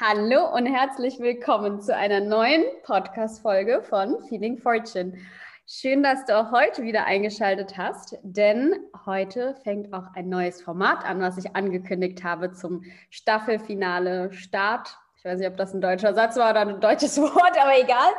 Hallo und herzlich willkommen zu einer neuen Podcast-Folge von Feeling Fortune. Schön, dass du auch heute wieder eingeschaltet hast, denn heute fängt auch ein neues Format an, was ich angekündigt habe zum Staffelfinale Start ich weiß nicht, ob das ein deutscher Satz war oder ein deutsches Wort, aber egal.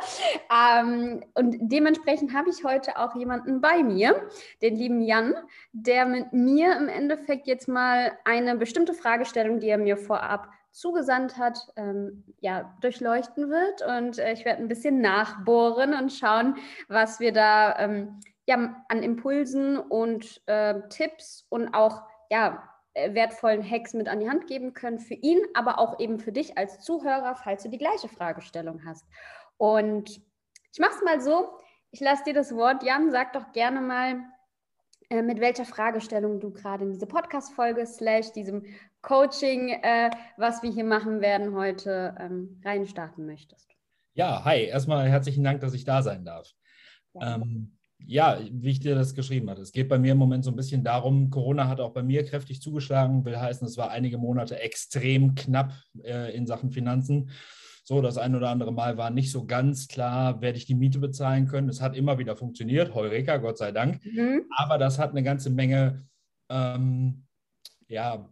Ähm, und dementsprechend habe ich heute auch jemanden bei mir, den lieben Jan, der mit mir im Endeffekt jetzt mal eine bestimmte Fragestellung, die er mir vorab zugesandt hat, ähm, ja, durchleuchten wird. Und äh, ich werde ein bisschen nachbohren und schauen, was wir da ähm, ja, an Impulsen und äh, Tipps und auch ja, äh, wertvollen Hacks mit an die Hand geben können für ihn, aber auch eben für dich als Zuhörer, falls du die gleiche Fragestellung hast. Und ich mache es mal so, ich lasse dir das Wort, Jan, sag doch gerne mal, äh, mit welcher Fragestellung du gerade in diese Podcast-Folge slash diesem Coaching, äh, was wir hier machen werden, heute ähm, reinstarten möchtest. Ja, hi, erstmal herzlichen Dank, dass ich da sein darf. Ja. Ähm, ja, wie ich dir das geschrieben hatte. Es geht bei mir im Moment so ein bisschen darum, Corona hat auch bei mir kräftig zugeschlagen, will heißen, es war einige Monate extrem knapp äh, in Sachen Finanzen. So, das ein oder andere Mal war nicht so ganz klar, werde ich die Miete bezahlen können. Es hat immer wieder funktioniert, Heureka, Gott sei Dank. Mhm. Aber das hat eine ganze Menge ähm, ja,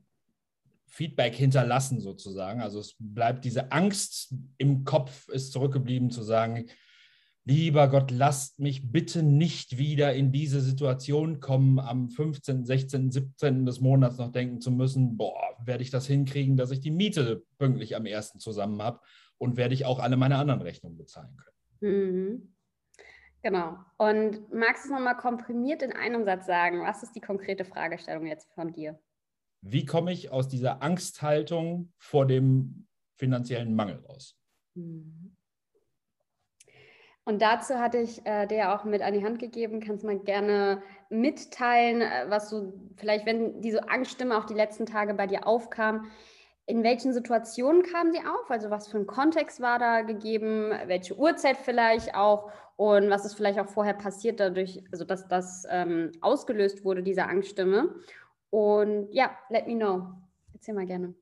Feedback hinterlassen sozusagen. Also es bleibt diese Angst im Kopf ist zurückgeblieben zu sagen, lieber Gott, lasst mich bitte nicht wieder in diese Situation kommen, am 15., 16., 17. des Monats noch denken zu müssen, boah, werde ich das hinkriegen, dass ich die Miete pünktlich am ersten zusammen habe und werde ich auch alle meine anderen Rechnungen bezahlen können. Mhm. Genau. Und magst du es nochmal komprimiert in einem Satz sagen? Was ist die konkrete Fragestellung jetzt von dir? Wie komme ich aus dieser Angsthaltung vor dem finanziellen Mangel raus? Mhm. Und dazu hatte ich äh, dir auch mit an die Hand gegeben, kannst mal gerne mitteilen, äh, was du vielleicht, wenn diese Angststimme auch die letzten Tage bei dir aufkam, in welchen Situationen kam sie auf? Also was für ein Kontext war da gegeben? Welche Uhrzeit vielleicht auch? Und was ist vielleicht auch vorher passiert dadurch, also dass das ähm, ausgelöst wurde, diese Angststimme? Und ja, let me know. Erzähl mal gerne.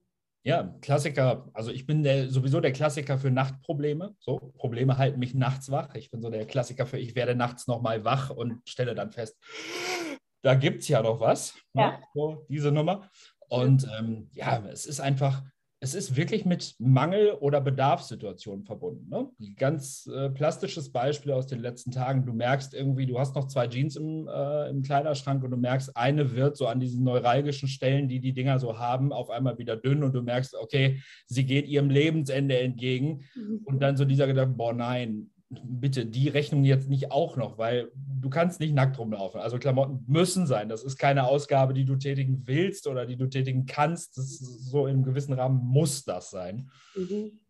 Ja, Klassiker. Also ich bin der, sowieso der Klassiker für Nachtprobleme. So, Probleme halten mich nachts wach. Ich bin so der Klassiker für, ich werde nachts nochmal wach und stelle dann fest, da gibt es ja noch was. Ne? Ja. Ne? So, diese Nummer. Und ähm, ja, es ist einfach, es ist wirklich mit Mangel- oder Bedarfssituationen verbunden. Ne? Ganz äh, plastisches Beispiel aus den letzten Tagen. Du merkst irgendwie, du hast noch zwei Jeans im, äh, im Kleiderschrank und du merkst, eine wird so an diesen neuralgischen Stellen, die die Dinger so haben, auf einmal wieder dünn und du merkst, okay, sie geht ihrem Lebensende entgegen. Mhm. Und dann so dieser Gedanke, boah, nein, bitte die Rechnung jetzt nicht auch noch, weil du kannst nicht nackt rumlaufen. Also Klamotten müssen sein. Das ist keine Ausgabe, die du tätigen willst oder die du tätigen kannst. Das so im gewissen Rahmen muss das sein. Mhm.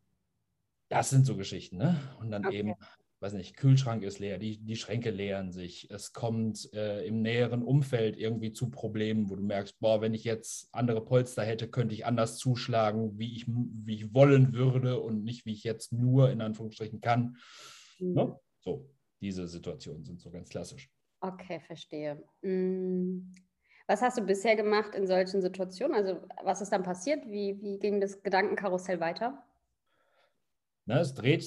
Das sind so Geschichten, ne? Und dann okay. eben, weiß nicht, Kühlschrank ist leer, die, die Schränke leeren sich. Es kommt äh, im näheren Umfeld irgendwie zu Problemen, wo du merkst, boah, wenn ich jetzt andere Polster hätte, könnte ich anders zuschlagen, wie ich, wie ich wollen würde und nicht, wie ich jetzt nur in Anführungsstrichen kann. Mhm. Ne? So, diese Situationen sind so ganz klassisch. Okay, verstehe. Mm. Was hast du bisher gemacht in solchen Situationen? Also was ist dann passiert? Wie, wie ging das Gedankenkarussell weiter? Na, es dreht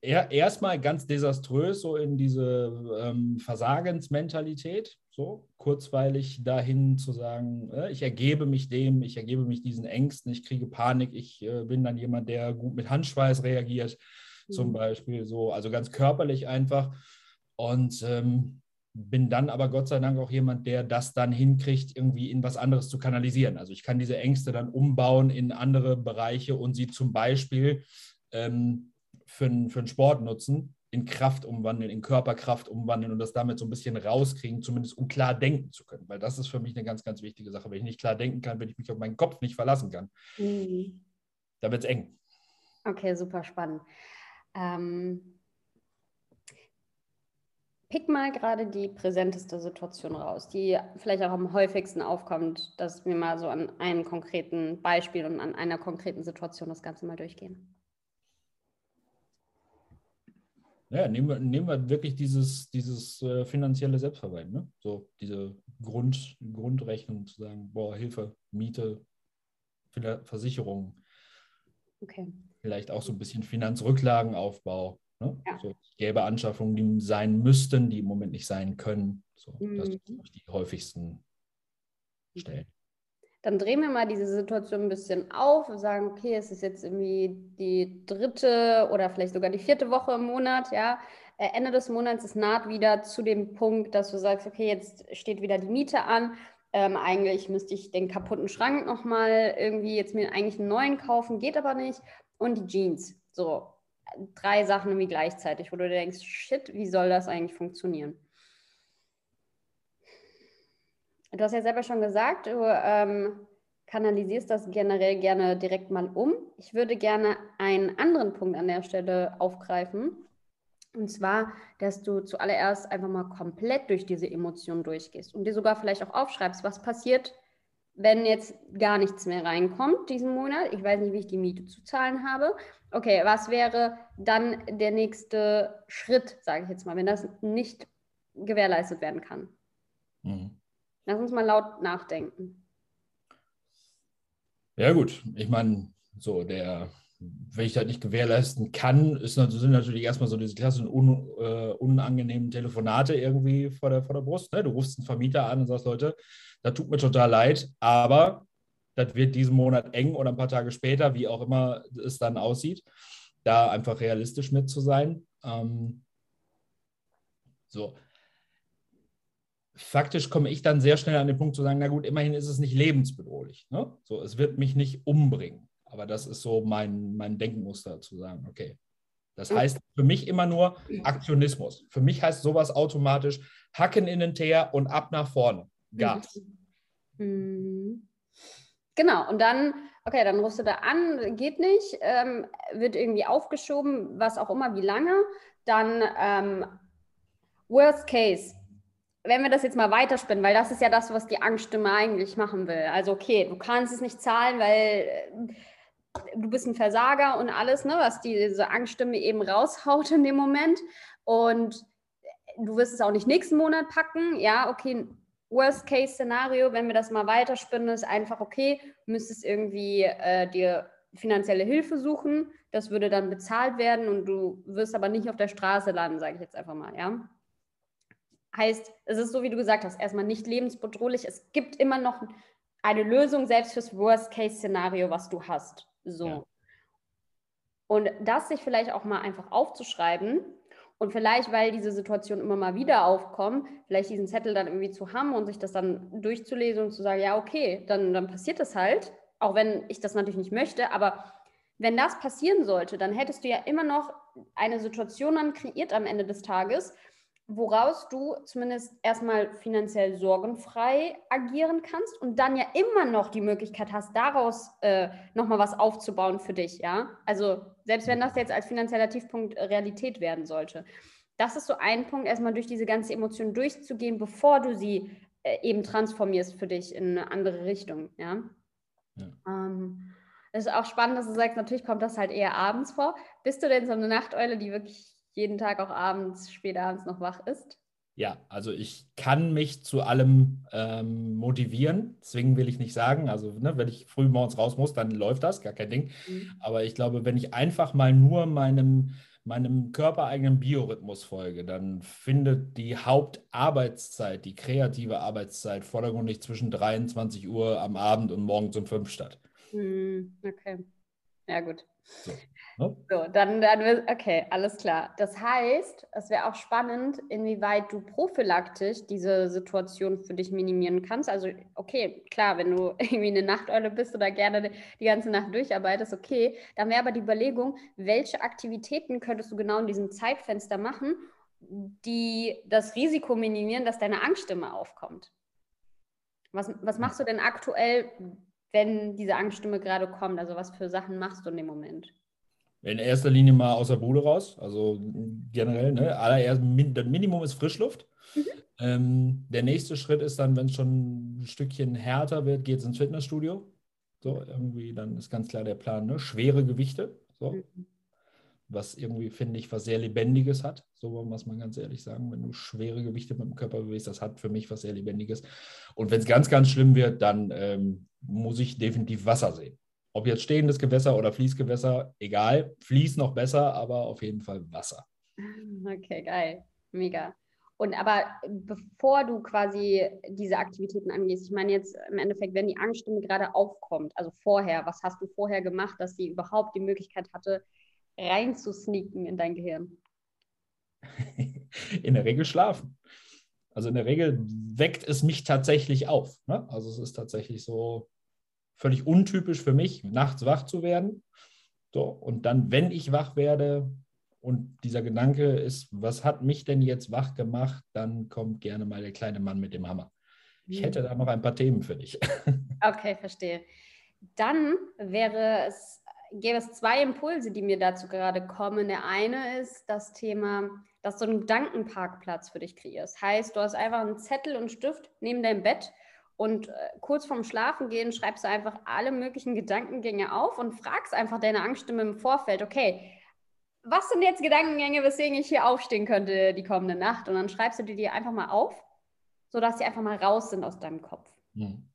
er, erstmal ganz desaströs so in diese ähm, Versagensmentalität, so kurzweilig dahin zu sagen, äh, ich ergebe mich dem, ich ergebe mich diesen Ängsten, ich kriege Panik, ich äh, bin dann jemand, der gut mit Handschweiß reagiert zum mhm. Beispiel, so, also ganz körperlich einfach. Und ähm, bin dann aber Gott sei Dank auch jemand, der das dann hinkriegt, irgendwie in was anderes zu kanalisieren. Also ich kann diese Ängste dann umbauen in andere Bereiche und sie zum Beispiel ähm, für, für den Sport nutzen, in Kraft umwandeln, in Körperkraft umwandeln und das damit so ein bisschen rauskriegen, zumindest um klar denken zu können. Weil das ist für mich eine ganz, ganz wichtige Sache. Wenn ich nicht klar denken kann, wenn ich mich auf meinen Kopf nicht verlassen kann, mhm. da wird es eng. Okay, super spannend. Ähm, pick mal gerade die präsenteste Situation raus, die vielleicht auch am häufigsten aufkommt, dass wir mal so an einem konkreten Beispiel und an einer konkreten Situation das Ganze mal durchgehen. Ja, nehmen wir, nehmen wir wirklich dieses, dieses äh, finanzielle Selbstverwalten, ne? So diese Grund, Grundrechnung zu sagen, boah, Hilfe, Miete, Versicherung, Okay. Vielleicht auch so ein bisschen Finanzrücklagenaufbau. Ne? Ja. So gäbe Anschaffungen, die sein müssten, die im Moment nicht sein können. So, mhm. Das sind die häufigsten Stellen. Dann drehen wir mal diese Situation ein bisschen auf und sagen, okay, es ist jetzt irgendwie die dritte oder vielleicht sogar die vierte Woche im Monat, ja. Äh, Ende des Monats ist naht wieder zu dem Punkt, dass du sagst, okay, jetzt steht wieder die Miete an. Ähm, eigentlich müsste ich den kaputten Schrank nochmal irgendwie jetzt mir eigentlich einen neuen kaufen, geht aber nicht. Und die Jeans. So, drei Sachen irgendwie gleichzeitig, wo du denkst, shit, wie soll das eigentlich funktionieren? Du hast ja selber schon gesagt, du ähm, kanalisierst das generell gerne direkt mal um. Ich würde gerne einen anderen Punkt an der Stelle aufgreifen. Und zwar, dass du zuallererst einfach mal komplett durch diese Emotionen durchgehst und dir sogar vielleicht auch aufschreibst, was passiert, wenn jetzt gar nichts mehr reinkommt diesen Monat. Ich weiß nicht, wie ich die Miete zu zahlen habe. Okay, was wäre dann der nächste Schritt, sage ich jetzt mal, wenn das nicht gewährleistet werden kann? Mhm. Lass uns mal laut nachdenken. Ja, gut. Ich meine, so der, wenn ich das nicht gewährleisten kann, ist, sind natürlich erstmal so diese klassischen un, äh, unangenehmen Telefonate irgendwie vor der, vor der Brust. Ne? Du rufst einen Vermieter an und sagst, Leute, das tut mir total leid, aber das wird diesen Monat eng oder ein paar Tage später, wie auch immer es dann aussieht, da einfach realistisch mit zu sein. Ähm, so, faktisch komme ich dann sehr schnell an den Punkt zu sagen, na gut, immerhin ist es nicht lebensbedrohlich. Ne? So, es wird mich nicht umbringen. Aber das ist so mein, mein Denkmuster zu sagen, okay. Das heißt für mich immer nur Aktionismus. Für mich heißt sowas automatisch Hacken in den Teer und ab nach vorne. Gas. Mhm. Genau, und dann, okay, dann rufst du da an, geht nicht, ähm, wird irgendwie aufgeschoben, was auch immer, wie lange. Dann ähm, Worst Case, wenn wir das jetzt mal weiterspinnen, weil das ist ja das, was die Angststimme eigentlich machen will. Also, okay, du kannst es nicht zahlen, weil äh, du bist ein Versager und alles, ne, was diese Angststimme eben raushaut in dem Moment. Und du wirst es auch nicht nächsten Monat packen. Ja, okay, Worst-Case-Szenario, wenn wir das mal weiterspinnen, ist einfach, okay, müsstest irgendwie äh, dir finanzielle Hilfe suchen. Das würde dann bezahlt werden und du wirst aber nicht auf der Straße landen, sage ich jetzt einfach mal, ja. Heißt, es ist so, wie du gesagt hast, erstmal nicht lebensbedrohlich. Es gibt immer noch eine Lösung, selbst fürs Worst-Case-Szenario, was du hast. So. Ja. Und das sich vielleicht auch mal einfach aufzuschreiben und vielleicht, weil diese Situation immer mal wieder aufkommt, vielleicht diesen Zettel dann irgendwie zu haben und sich das dann durchzulesen und zu sagen, ja, okay, dann, dann passiert das halt, auch wenn ich das natürlich nicht möchte, aber wenn das passieren sollte, dann hättest du ja immer noch eine Situation dann kreiert am Ende des Tages, woraus du zumindest erstmal finanziell sorgenfrei agieren kannst und dann ja immer noch die Möglichkeit hast, daraus äh, nochmal was aufzubauen für dich, ja. Also selbst wenn das jetzt als finanzieller Tiefpunkt Realität werden sollte. Das ist so ein Punkt, erstmal durch diese ganze Emotion durchzugehen, bevor du sie äh, eben transformierst für dich in eine andere Richtung, ja. ja. Ähm, es ist auch spannend, dass du sagst, natürlich kommt das halt eher abends vor. Bist du denn so eine Nachteule, die wirklich jeden Tag auch abends, spät abends noch wach ist? Ja, also ich kann mich zu allem ähm, motivieren. Zwingen will ich nicht sagen. Also ne, wenn ich früh morgens raus muss, dann läuft das, gar kein Ding. Mhm. Aber ich glaube, wenn ich einfach mal nur meinem, meinem körpereigenen Biorhythmus folge, dann findet die Hauptarbeitszeit, die kreative Arbeitszeit vordergründig zwischen 23 Uhr am Abend und morgens um 5 statt. Mhm. Okay. Ja, gut. So. Ne? So, dann, dann, okay, alles klar. Das heißt, es wäre auch spannend, inwieweit du prophylaktisch diese Situation für dich minimieren kannst. Also, okay, klar, wenn du irgendwie eine Nachteule bist oder gerne die ganze Nacht durcharbeitest, okay, dann wäre aber die Überlegung, welche Aktivitäten könntest du genau in diesem Zeitfenster machen, die das Risiko minimieren, dass deine Angststimme aufkommt. Was, was machst du denn aktuell, wenn diese Angststimme gerade kommt? Also, was für Sachen machst du in dem Moment? in erster Linie mal aus der Bude raus. Also generell, ne? Allererst, das Minimum ist Frischluft. Mhm. Ähm, der nächste Schritt ist dann, wenn es schon ein Stückchen härter wird, geht es ins Fitnessstudio. So, irgendwie, dann ist ganz klar der Plan, ne? Schwere Gewichte. So. Mhm. Was irgendwie, finde ich, was sehr Lebendiges hat. So muss man ganz ehrlich sagen. Wenn du schwere Gewichte mit dem Körper bewegst, das hat für mich was sehr Lebendiges. Und wenn es ganz, ganz schlimm wird, dann ähm, muss ich definitiv Wasser sehen. Ob jetzt stehendes Gewässer oder Fließgewässer, egal. Fließ noch besser, aber auf jeden Fall Wasser. Okay, geil. Mega. Und aber bevor du quasi diese Aktivitäten angehst, ich meine jetzt im Endeffekt, wenn die Angststimme gerade aufkommt, also vorher, was hast du vorher gemacht, dass sie überhaupt die Möglichkeit hatte, reinzusneaken in dein Gehirn? In der Regel schlafen. Also in der Regel weckt es mich tatsächlich auf. Ne? Also es ist tatsächlich so völlig untypisch für mich, nachts wach zu werden. So, und dann, wenn ich wach werde, und dieser Gedanke ist, was hat mich denn jetzt wach gemacht? Dann kommt gerne mal der kleine Mann mit dem Hammer. Ich hätte da noch ein paar Themen für dich. Okay, verstehe. Dann wäre es, gäbe es zwei Impulse, die mir dazu gerade kommen. Der eine ist das Thema, dass du einen Gedankenparkplatz für dich kreierst. Heißt, du hast einfach einen Zettel und Stift neben deinem Bett und äh, kurz vorm Schlafengehen schreibst du einfach alle möglichen Gedankengänge auf und fragst einfach deine Angststimme im Vorfeld, okay, was sind jetzt Gedankengänge, weswegen ich hier aufstehen könnte die kommende Nacht? Und dann schreibst du dir die einfach mal auf, sodass sie einfach mal raus sind aus deinem Kopf. Mhm.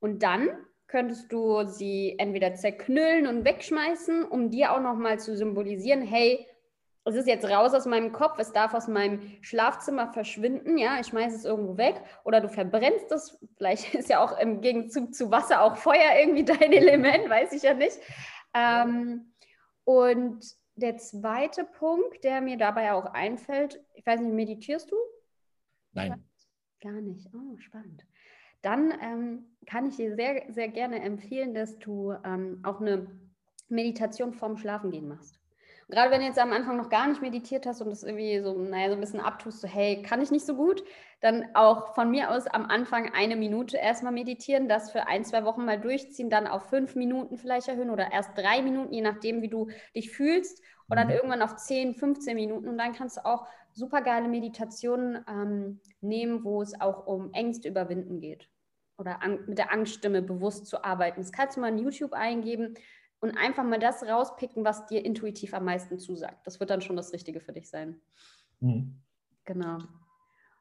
Und dann könntest du sie entweder zerknüllen und wegschmeißen, um dir auch nochmal zu symbolisieren, hey, es ist jetzt raus aus meinem Kopf, es darf aus meinem Schlafzimmer verschwinden, ja, ich schmeiße es irgendwo weg oder du verbrennst es, vielleicht ist ja auch im Gegenzug zu Wasser auch Feuer irgendwie dein Element, weiß ich ja nicht. Ähm, und der zweite Punkt, der mir dabei auch einfällt, ich weiß nicht, meditierst du? Nein. Gar nicht. Oh, spannend. Dann ähm, kann ich dir sehr, sehr gerne empfehlen, dass du ähm, auch eine Meditation vorm Schlafengehen machst. gerade wenn du jetzt am Anfang noch gar nicht meditiert hast und das irgendwie so, naja, so ein bisschen abtust, so, hey, kann ich nicht so gut, dann auch von mir aus am Anfang eine Minute erstmal meditieren, das für ein, zwei Wochen mal durchziehen, dann auf fünf Minuten vielleicht erhöhen oder erst drei Minuten, je nachdem, wie du dich fühlst. Und dann mhm. irgendwann auf 10, 15 Minuten. Und dann kannst du auch super geile Meditationen ähm, nehmen, wo es auch um Ängste überwinden geht. Oder mit der Angststimme bewusst zu arbeiten. Das kannst du mal in YouTube eingeben und einfach mal das rauspicken, was dir intuitiv am meisten zusagt. Das wird dann schon das Richtige für dich sein. Mhm. Genau.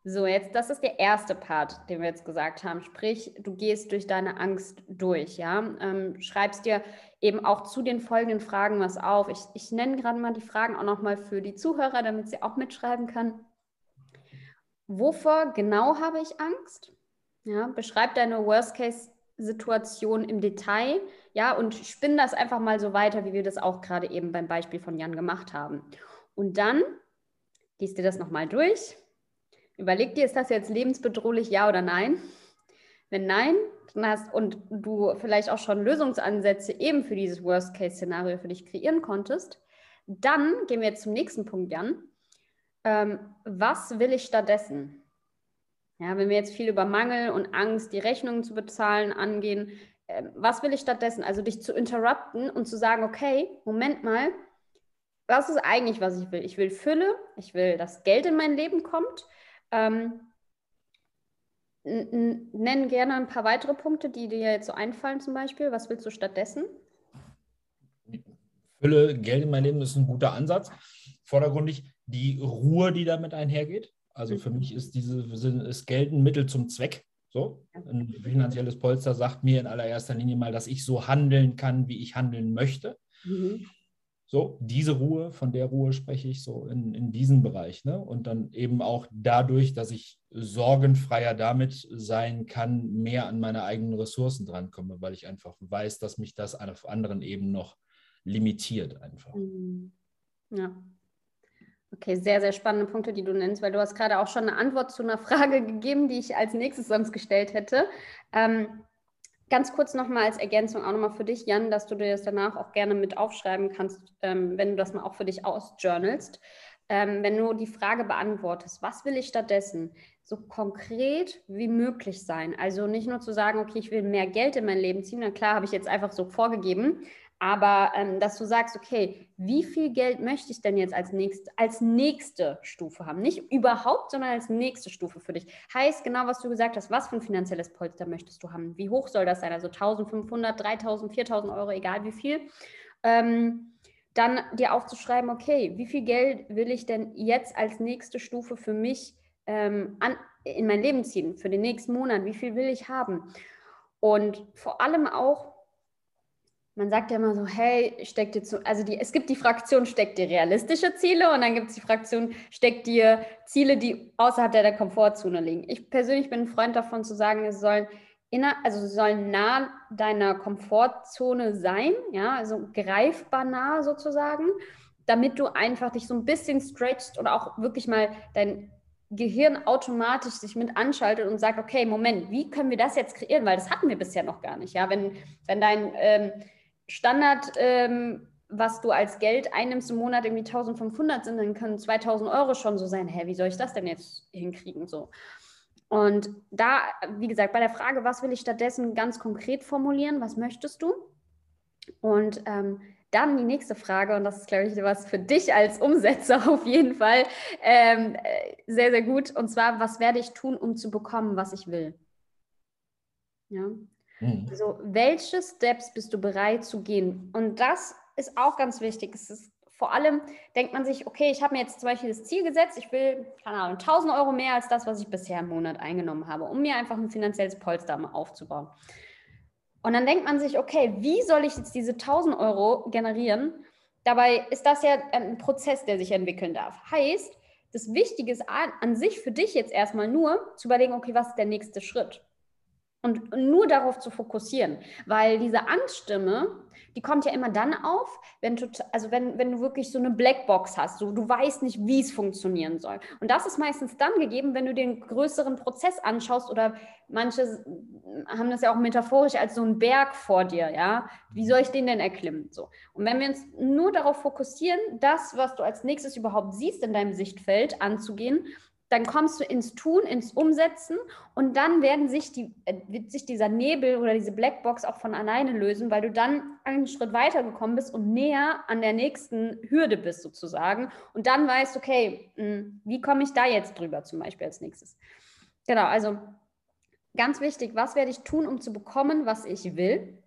So, jetzt, das ist der erste Part, den wir jetzt gesagt haben. Sprich, du gehst durch deine Angst durch, ja. Ähm, schreibst dir eben auch zu den folgenden Fragen was auf. Ich, ich nenne gerade mal die Fragen auch nochmal für die Zuhörer, damit sie auch mitschreiben kann. Wovor genau habe ich Angst? Ja, beschreib deine Worst-Case-Situation im Detail, ja, und spinn das einfach mal so weiter, wie wir das auch gerade eben beim Beispiel von Jan gemacht haben. Und dann liest dir das nochmal durch Überleg dir, ist das jetzt lebensbedrohlich, ja oder nein? Wenn nein, dann hast und du vielleicht auch schon Lösungsansätze eben für dieses Worst-Case-Szenario für dich kreieren konntest, dann gehen wir jetzt zum nächsten Punkt, Jan. Ähm, was will ich stattdessen? Ja, wenn wir jetzt viel über Mangel und Angst, die Rechnungen zu bezahlen angehen, äh, was will ich stattdessen? Also dich zu interrupten und zu sagen, okay, Moment mal, was ist eigentlich, was ich will? Ich will Fülle, ich will, dass Geld in mein Leben kommt, ähm, nenn gerne ein paar weitere Punkte, die dir jetzt so einfallen zum Beispiel. Was willst du stattdessen? Fülle Geld in mein Leben ist ein guter Ansatz. Vordergründig die Ruhe, die damit einhergeht. Also für mich ist diese ist Geld ein Mittel zum Zweck. So, ein finanzielles Polster sagt mir in allererster Linie mal, dass ich so handeln kann, wie ich handeln möchte. Mhm. So, diese Ruhe, von der Ruhe spreche ich so in, in diesem Bereich. Ne? Und dann eben auch dadurch, dass ich sorgenfreier damit sein kann, mehr an meine eigenen Ressourcen drankomme, weil ich einfach weiß, dass mich das auf anderen Ebenen noch limitiert einfach. Mhm. Ja. Okay, sehr, sehr spannende Punkte, die du nennst, weil du hast gerade auch schon eine Antwort zu einer Frage gegeben, die ich als nächstes sonst gestellt hätte. Ähm, Ganz kurz nochmal als Ergänzung auch nochmal für dich, Jan, dass du dir das danach auch gerne mit aufschreiben kannst, ähm, wenn du das mal auch für dich ausjournalst. Ähm, wenn du die Frage beantwortest, was will ich stattdessen, so konkret wie möglich sein. Also nicht nur zu sagen, okay, ich will mehr Geld in mein Leben ziehen, na klar, habe ich jetzt einfach so vorgegeben, aber ähm, dass du sagst, okay, wie viel Geld möchte ich denn jetzt als, nächst, als nächste Stufe haben? Nicht überhaupt, sondern als nächste Stufe für dich. Heißt genau, was du gesagt hast, was für ein finanzielles Polster möchtest du haben? Wie hoch soll das sein? Also 1500, 3000, 4000 Euro, egal wie viel. Ähm, dann dir aufzuschreiben, okay, wie viel Geld will ich denn jetzt als nächste Stufe für mich ähm, an, in mein Leben ziehen, für den nächsten Monat? Wie viel will ich haben? Und vor allem auch man sagt ja immer so, hey, steck dir zu, also die, es gibt die Fraktion, steck dir realistische Ziele und dann gibt es die Fraktion, steck dir Ziele, die außerhalb der, Komfortzone liegen. Ich persönlich bin ein Freund davon zu sagen, es sollen inner, also sollen nah deiner Komfortzone sein, ja, also greifbar nah sozusagen, damit du einfach dich so ein bisschen stretchst und auch wirklich mal dein Gehirn automatisch sich mit anschaltet und sagt, okay, Moment, wie können wir das jetzt kreieren? Weil das hatten wir bisher noch gar nicht. Ja, wenn, wenn dein ähm, Standard, ähm, was du als Geld einnimmst im Monat irgendwie 1500 sind, dann können 2000 Euro schon so sein. Hä, wie soll ich das denn jetzt hinkriegen? So. Und da, wie gesagt, bei der Frage, was will ich stattdessen ganz konkret formulieren, was möchtest du? Und ähm, dann die nächste Frage, und das ist, glaube ich, was für dich als Umsetzer auf jeden Fall ähm, äh, sehr, sehr gut. Und zwar, was werde ich tun, um zu bekommen, was ich will? Ja. Mhm. Also, welche Steps bist du bereit zu gehen? Und das ist auch ganz wichtig. Es ist vor allem denkt man sich, okay, ich habe mir jetzt zum Beispiel das Ziel gesetzt, ich will, keine Ahnung, 1000 Euro mehr als das, was ich bisher im Monat eingenommen habe, um mir einfach ein finanzielles Polster mal aufzubauen. Und dann denkt man sich, okay, wie soll ich jetzt diese 1000 Euro generieren? Dabei ist das ja ein Prozess, der sich entwickeln darf. Heißt, das Wichtige ist an sich für dich jetzt erstmal nur zu überlegen, okay, was ist der nächste Schritt? Und nur darauf zu fokussieren, weil diese Angststimme, die kommt ja immer dann auf, wenn, du, also wenn, wenn du wirklich so eine Blackbox hast, so, du weißt nicht, wie es funktionieren soll. Und das ist meistens dann gegeben, wenn du den größeren Prozess anschaust oder manche haben das ja auch metaphorisch als so ein Berg vor dir, ja. Wie soll ich den denn erklimmen? So. Und wenn wir uns nur darauf fokussieren, das, was du als nächstes überhaupt siehst in deinem Sichtfeld, anzugehen, dann kommst du ins Tun, ins Umsetzen und dann werden sich die, äh, wird sich dieser Nebel oder diese Blackbox auch von alleine lösen, weil du dann einen Schritt weiter gekommen bist und näher an der nächsten Hürde bist sozusagen und dann weißt, okay, hm, wie komme ich da jetzt drüber zum Beispiel als nächstes. Genau, also ganz wichtig, was werde ich tun, um zu bekommen, was ich will?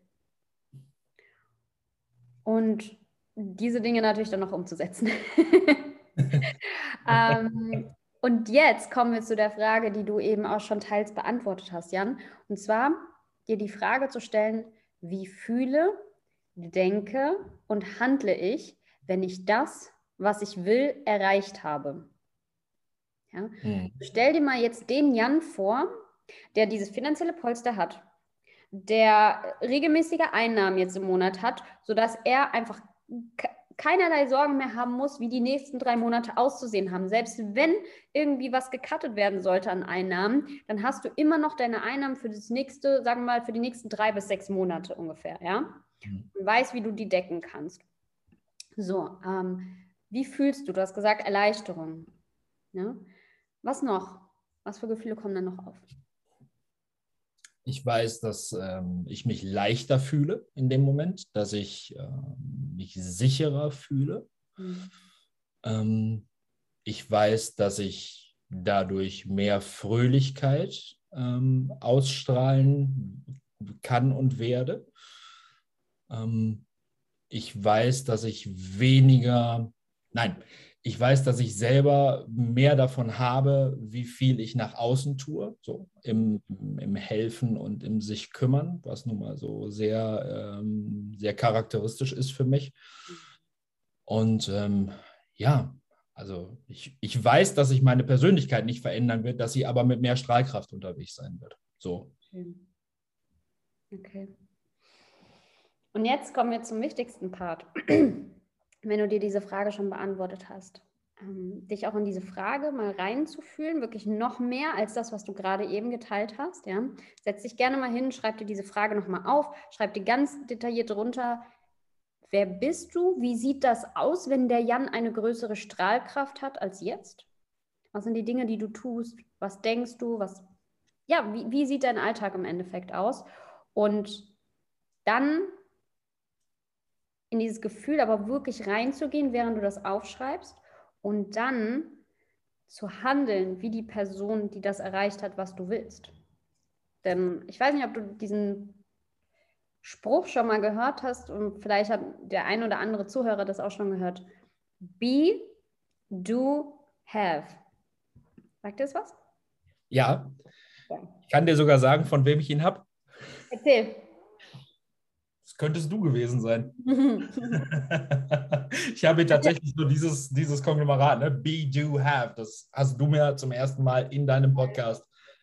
Und diese Dinge natürlich dann noch umzusetzen. ähm, und jetzt kommen wir zu der Frage, die du eben auch schon teils beantwortet hast, Jan. Und zwar dir die Frage zu stellen, wie fühle, denke und handle ich, wenn ich das, was ich will, erreicht habe. Ja? Mhm. Stell dir mal jetzt den Jan vor, der dieses finanzielle Polster hat, der regelmäßige Einnahmen jetzt im Monat hat, sodass er einfach keinerlei Sorgen mehr haben muss, wie die nächsten drei Monate auszusehen haben. Selbst wenn irgendwie was gekattet werden sollte an Einnahmen, dann hast du immer noch deine Einnahmen für das nächste, sagen wir mal, für die nächsten drei bis sechs Monate ungefähr, ja? Mhm. Und weißt, wie du die decken kannst. So, ähm, wie fühlst du? Du hast gesagt Erleichterung. Ja? Was noch? Was für Gefühle kommen dann noch auf? Ich weiß, dass ähm, ich mich leichter fühle in dem Moment, dass ich ähm, mich sicherer fühle. Mhm. Ähm, ich weiß, dass ich dadurch mehr Fröhlichkeit ähm, ausstrahlen kann und werde. Ähm, ich weiß, dass ich weniger, nein, ich weiß, dass ich selber mehr davon habe, wie viel ich nach außen tue, so im, im Helfen und im sich kümmern, was nun mal so sehr, ähm, sehr charakteristisch ist für mich. Und ähm, ja, also ich, ich weiß, dass sich meine Persönlichkeit nicht verändern wird, dass sie aber mit mehr Strahlkraft unterwegs sein wird. So. Okay. Und jetzt kommen wir zum wichtigsten Part wenn du dir diese Frage schon beantwortet hast, ähm, dich auch in diese Frage mal reinzufühlen, wirklich noch mehr als das, was du gerade eben geteilt hast. Ja? Setz dich gerne mal hin, schreib dir diese Frage nochmal auf, schreib dir ganz detailliert runter, wer bist du? Wie sieht das aus, wenn der Jan eine größere Strahlkraft hat als jetzt? Was sind die Dinge, die du tust? Was denkst du? Was, ja, wie, wie sieht dein Alltag im Endeffekt aus? Und dann in dieses Gefühl aber wirklich reinzugehen, während du das aufschreibst und dann zu handeln wie die Person, die das erreicht hat, was du willst. Denn ich weiß nicht, ob du diesen Spruch schon mal gehört hast und vielleicht hat der ein oder andere Zuhörer das auch schon gehört. Be, do, have. Sagt dir das was? Ja. ja. Ich kann dir sogar sagen, von wem ich ihn habe. Erzähl Das könntest du gewesen sein. ich habe tatsächlich so dieses, dieses Konglomerat, ne? Be, Do, Have. Das hast du mir zum ersten Mal in deinem Podcast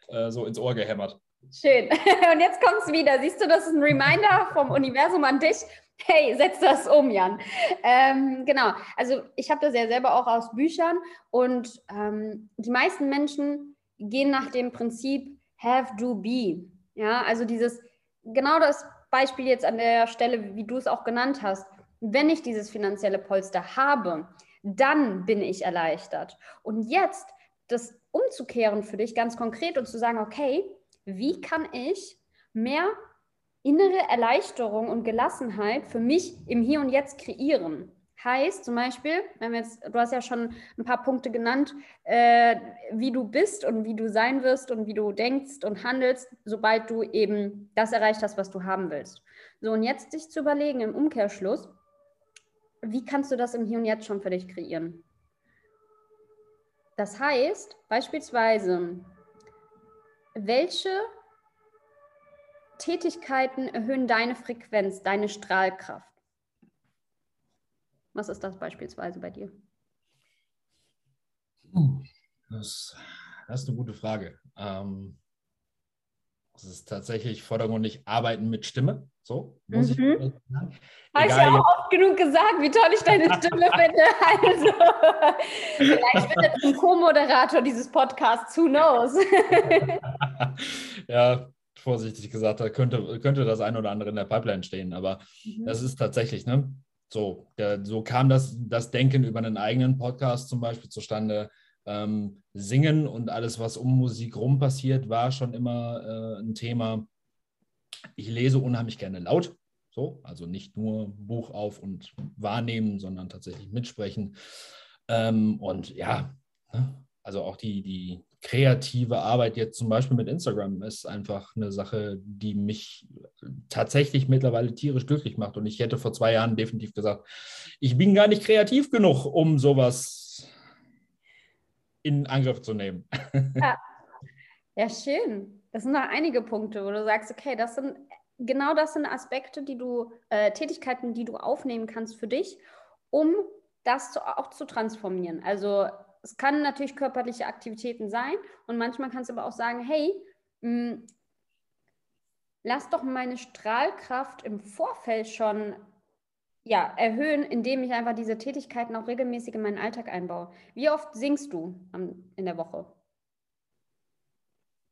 äh, so ins Ohr gehämmert. Schön. Und jetzt kommt es wieder. Siehst du, das ist ein Reminder vom Universum an dich. Hey, setz das um, Jan. Ähm, genau. Also ich habe das ja selber auch aus Büchern und ähm, die meisten Menschen gehen nach dem Prinzip Have, Do, Be. Ja, also dieses, genau das Beispiel jetzt an der Stelle, wie du es auch genannt hast. Wenn ich dieses finanzielle Polster habe, dann bin ich erleichtert. Und jetzt das umzukehren für dich ganz konkret und zu sagen, okay, wie kann ich mehr innere Erleichterung und Gelassenheit für mich im Hier und Jetzt kreieren? Heißt zum Beispiel, wenn wir jetzt, du hast ja schon ein paar Punkte genannt, äh, wie du bist und wie du sein wirst und wie du denkst und handelst, sobald du eben das erreicht hast, was du haben willst. So, und jetzt sich zu überlegen im Umkehrschluss, wie kannst du das im Hier und Jetzt schon für dich kreieren? Das heißt, beispielsweise, welche Tätigkeiten erhöhen deine Frequenz, deine Strahlkraft? Was ist das beispielsweise bei dir? Das, das ist eine gute Frage. Ähm, das ist tatsächlich vordergründig Arbeiten mit Stimme. So, muss mhm. ich sagen. Habe ich ja auch oft genug gesagt, wie toll ich deine Stimme finde. Also, vielleicht wird er zum Co-Moderator dieses Podcasts, who knows? ja, vorsichtig gesagt, da könnte, könnte das ein oder andere in der Pipeline stehen, aber mhm. das ist tatsächlich, ne? So, der, so kam das, das Denken über einen eigenen Podcast zum Beispiel zustande. Ähm, Singen und alles, was um Musik rum passiert, war schon immer äh, ein Thema. Ich lese unheimlich gerne laut, so, also nicht nur Buch auf und wahrnehmen, sondern tatsächlich mitsprechen. Ähm, und ja, ne, also auch die, die kreative Arbeit jetzt zum Beispiel mit Instagram ist einfach eine Sache, die mich tatsächlich mittlerweile tierisch glücklich macht. Und ich hätte vor zwei Jahren definitiv gesagt, ich bin gar nicht kreativ genug, um sowas in Angriff zu nehmen. Ja, ja schön. Das sind noch einige Punkte, wo du sagst, okay, das sind genau das sind Aspekte, die du, äh, Tätigkeiten, die du aufnehmen kannst für dich, um das zu, auch zu transformieren. Also es kann natürlich körperliche Aktivitäten sein und manchmal kannst du aber auch sagen, hey, mh, hm, lass doch meine Strahlkraft im Vorfeld schon ja, erhöhen, indem ich einfach diese Tätigkeiten auch regelmäßig in meinen Alltag einbaue. Wie oft singst du in der Woche?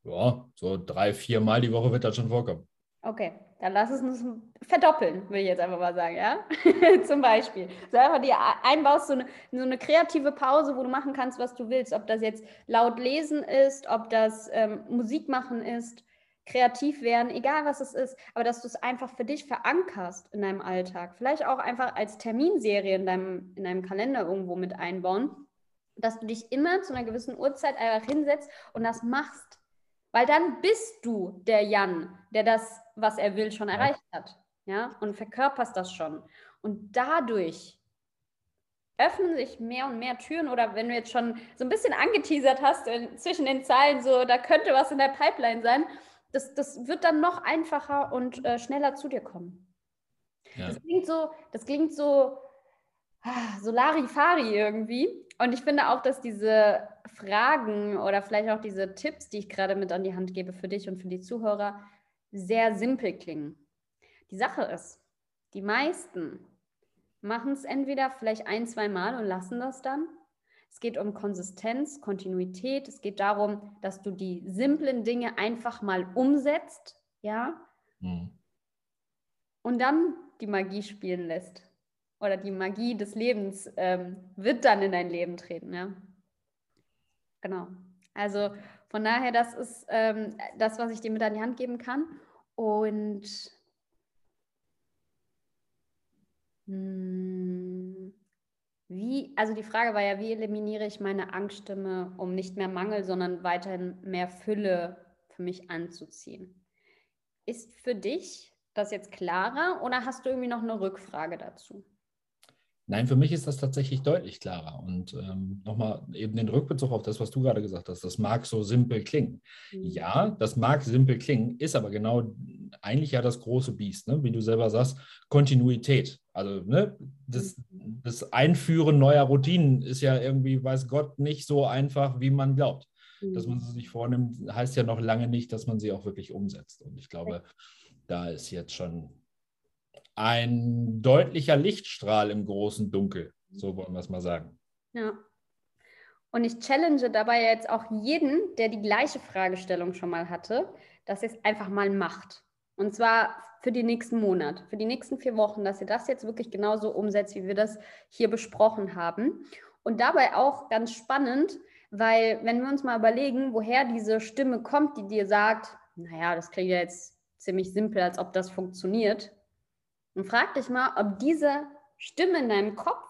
Ja, so drei, vier Mal die Woche wird das schon vorkommen. Okay, dann lass es uns verdoppeln, will ich jetzt einfach mal sagen, ja? Zum Beispiel. So einfach dir einbaust, so eine, so eine kreative Pause, wo du machen kannst, was du willst. Ob das jetzt laut lesen ist, ob das ähm, Musik machen ist, kreativ werden, egal was es ist, aber dass du es einfach für dich verankerst in deinem Alltag. Vielleicht auch einfach als Terminserie in deinem, in deinem Kalender irgendwo mit einbauen, dass du dich immer zu einer gewissen Uhrzeit einfach hinsetzt und das machst. Weil dann bist du der Jan, der das was er will, schon erreicht hat. Ja, und verkörperst das schon. Und dadurch öffnen sich mehr und mehr Türen oder wenn du jetzt schon so ein bisschen angeteasert hast in, zwischen den Zeilen, so da könnte was in der Pipeline sein, das, das wird dann noch einfacher und äh, schneller zu dir kommen. Ja. Das klingt so, das klingt so, ah, so Larifari irgendwie. Und ich finde auch, dass diese Fragen oder vielleicht auch diese Tipps, die ich gerade mit an die Hand gebe für dich und für die Zuhörer, sehr simpel klingen. Die Sache ist, die meisten machen es entweder vielleicht ein, zwei Mal und lassen das dann. Es geht um Konsistenz, Kontinuität. Es geht darum, dass du die simplen Dinge einfach mal umsetzt, ja, mhm. und dann die Magie spielen lässt. Oder die Magie des Lebens ähm, wird dann in dein Leben treten, ja. Genau. Also von daher, das ist ähm, das, was ich dir mit an die Hand geben kann. Und mh, hm, wie, also die Frage war ja, wie eliminiere ich meine Angststimme, um nicht mehr Mangel, sondern weiterhin mehr Fülle für mich anzuziehen? Ist für dich das jetzt klarer oder hast du irgendwie noch eine Rückfrage dazu? Nein, für mich ist das tatsächlich deutlich klarer. Und ähm, nochmal eben den Rückbezug auf das, was du gerade gesagt hast. Das mag so simpel klingen. Mhm. Ja, das mag simpel klingen, ist aber genau eigentlich ja das große Biest, ne? wie du selber sagst, Kontinuität. Also ne, das, mhm. das Einführen neuer Routinen ist ja irgendwie, weiß Gott, nicht so einfach, wie man glaubt. Dass man mhm. sie sich vornimmt, heißt ja noch lange nicht, dass man sie auch wirklich umsetzt. Und ich glaube, da ist jetzt schon ein deutlicher Lichtstrahl im großen Dunkel, so wollen wir es mal sagen. Ja. Und ich challenge dabei jetzt auch jeden, der die gleiche Fragestellung schon mal hatte, dass ihr es einfach mal macht. Und zwar für den nächsten Monat, für die nächsten vier Wochen, dass ihr das jetzt wirklich genauso umsetzt, wie wir das hier besprochen haben. Und dabei auch ganz spannend, weil wenn wir uns mal überlegen, woher diese Stimme kommt, die dir sagt, naja, das klingt ja jetzt ziemlich simpel, als ob das funktioniert, und frag dich mal, ob diese Stimme in deinem Kopf,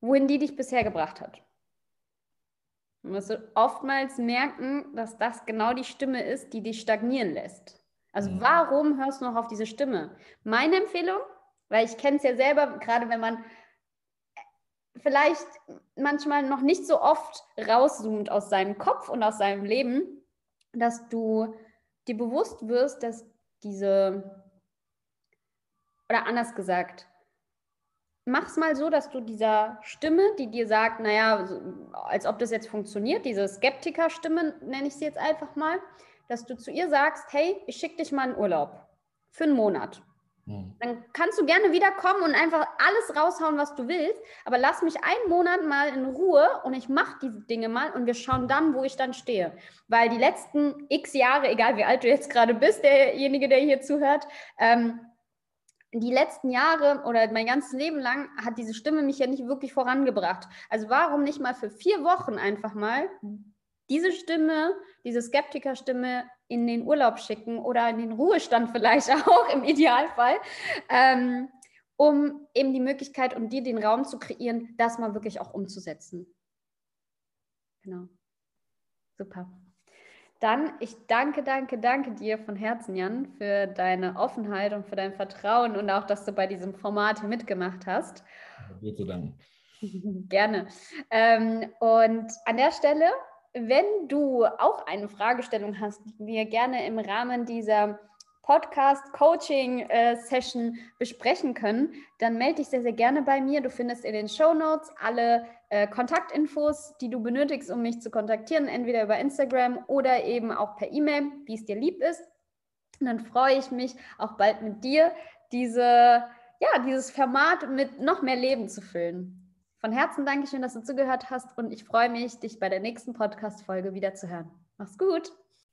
wohin die dich bisher gebracht hat. Du wirst oftmals merken, dass das genau die Stimme ist, die dich stagnieren lässt. Also mhm. warum hörst du noch auf diese Stimme? Meine Empfehlung, weil ich kenne es ja selber, gerade wenn man vielleicht manchmal noch nicht so oft rauszoomt aus seinem Kopf und aus seinem Leben, dass du dir bewusst wirst, dass diese oder anders gesagt, mach es mal so, dass du dieser Stimme, die dir sagt, naja, als ob das jetzt funktioniert, diese Skeptiker-Stimme, nenne ich sie jetzt einfach mal, dass du zu ihr sagst, hey, ich schicke dich mal in Urlaub für einen Monat. Hm. Dann kannst du gerne wiederkommen und einfach alles raushauen, was du willst, aber lass mich einen Monat mal in Ruhe und ich mache diese Dinge mal und wir schauen dann, wo ich dann stehe. Weil die letzten x Jahre, egal wie alt du jetzt gerade bist, derjenige, der hier zuhört, ähm, die letzten Jahre oder mein ganzes Leben lang hat diese Stimme mich ja nicht wirklich vorangebracht. Also warum nicht mal für vier Wochen einfach mal diese Stimme, diese Skeptikerstimme in den Urlaub schicken oder in den Ruhestand vielleicht auch im Idealfall, ähm, um eben die Möglichkeit und dir den Raum zu kreieren, das mal wirklich auch umzusetzen. Genau. Super. Dann, ich danke, danke, danke dir von Herzen, Jan, für deine Offenheit und für dein Vertrauen und auch, dass du bei diesem Format hier mitgemacht hast. Zu danken. Gerne. Ähm, und an der Stelle, wenn du auch eine Fragestellung hast, die wir gerne im Rahmen dieser Podcast-Coaching-Session äh, besprechen können, dann melde dich sehr, sehr gerne bei mir. Du findest in den Show Notes alle äh, Kontaktinfos, die du benötigst, um mich zu kontaktieren, entweder über Instagram oder eben auch per E-Mail, wie es dir lieb ist. Und dann freue ich mich auch bald mit dir, diese, ja, dieses Format mit noch mehr Leben zu füllen. Von Herzen danke schön, dass du zugehört hast und ich freue mich, dich bei der nächsten Podcast-Folge wieder zu hören. Mach's gut!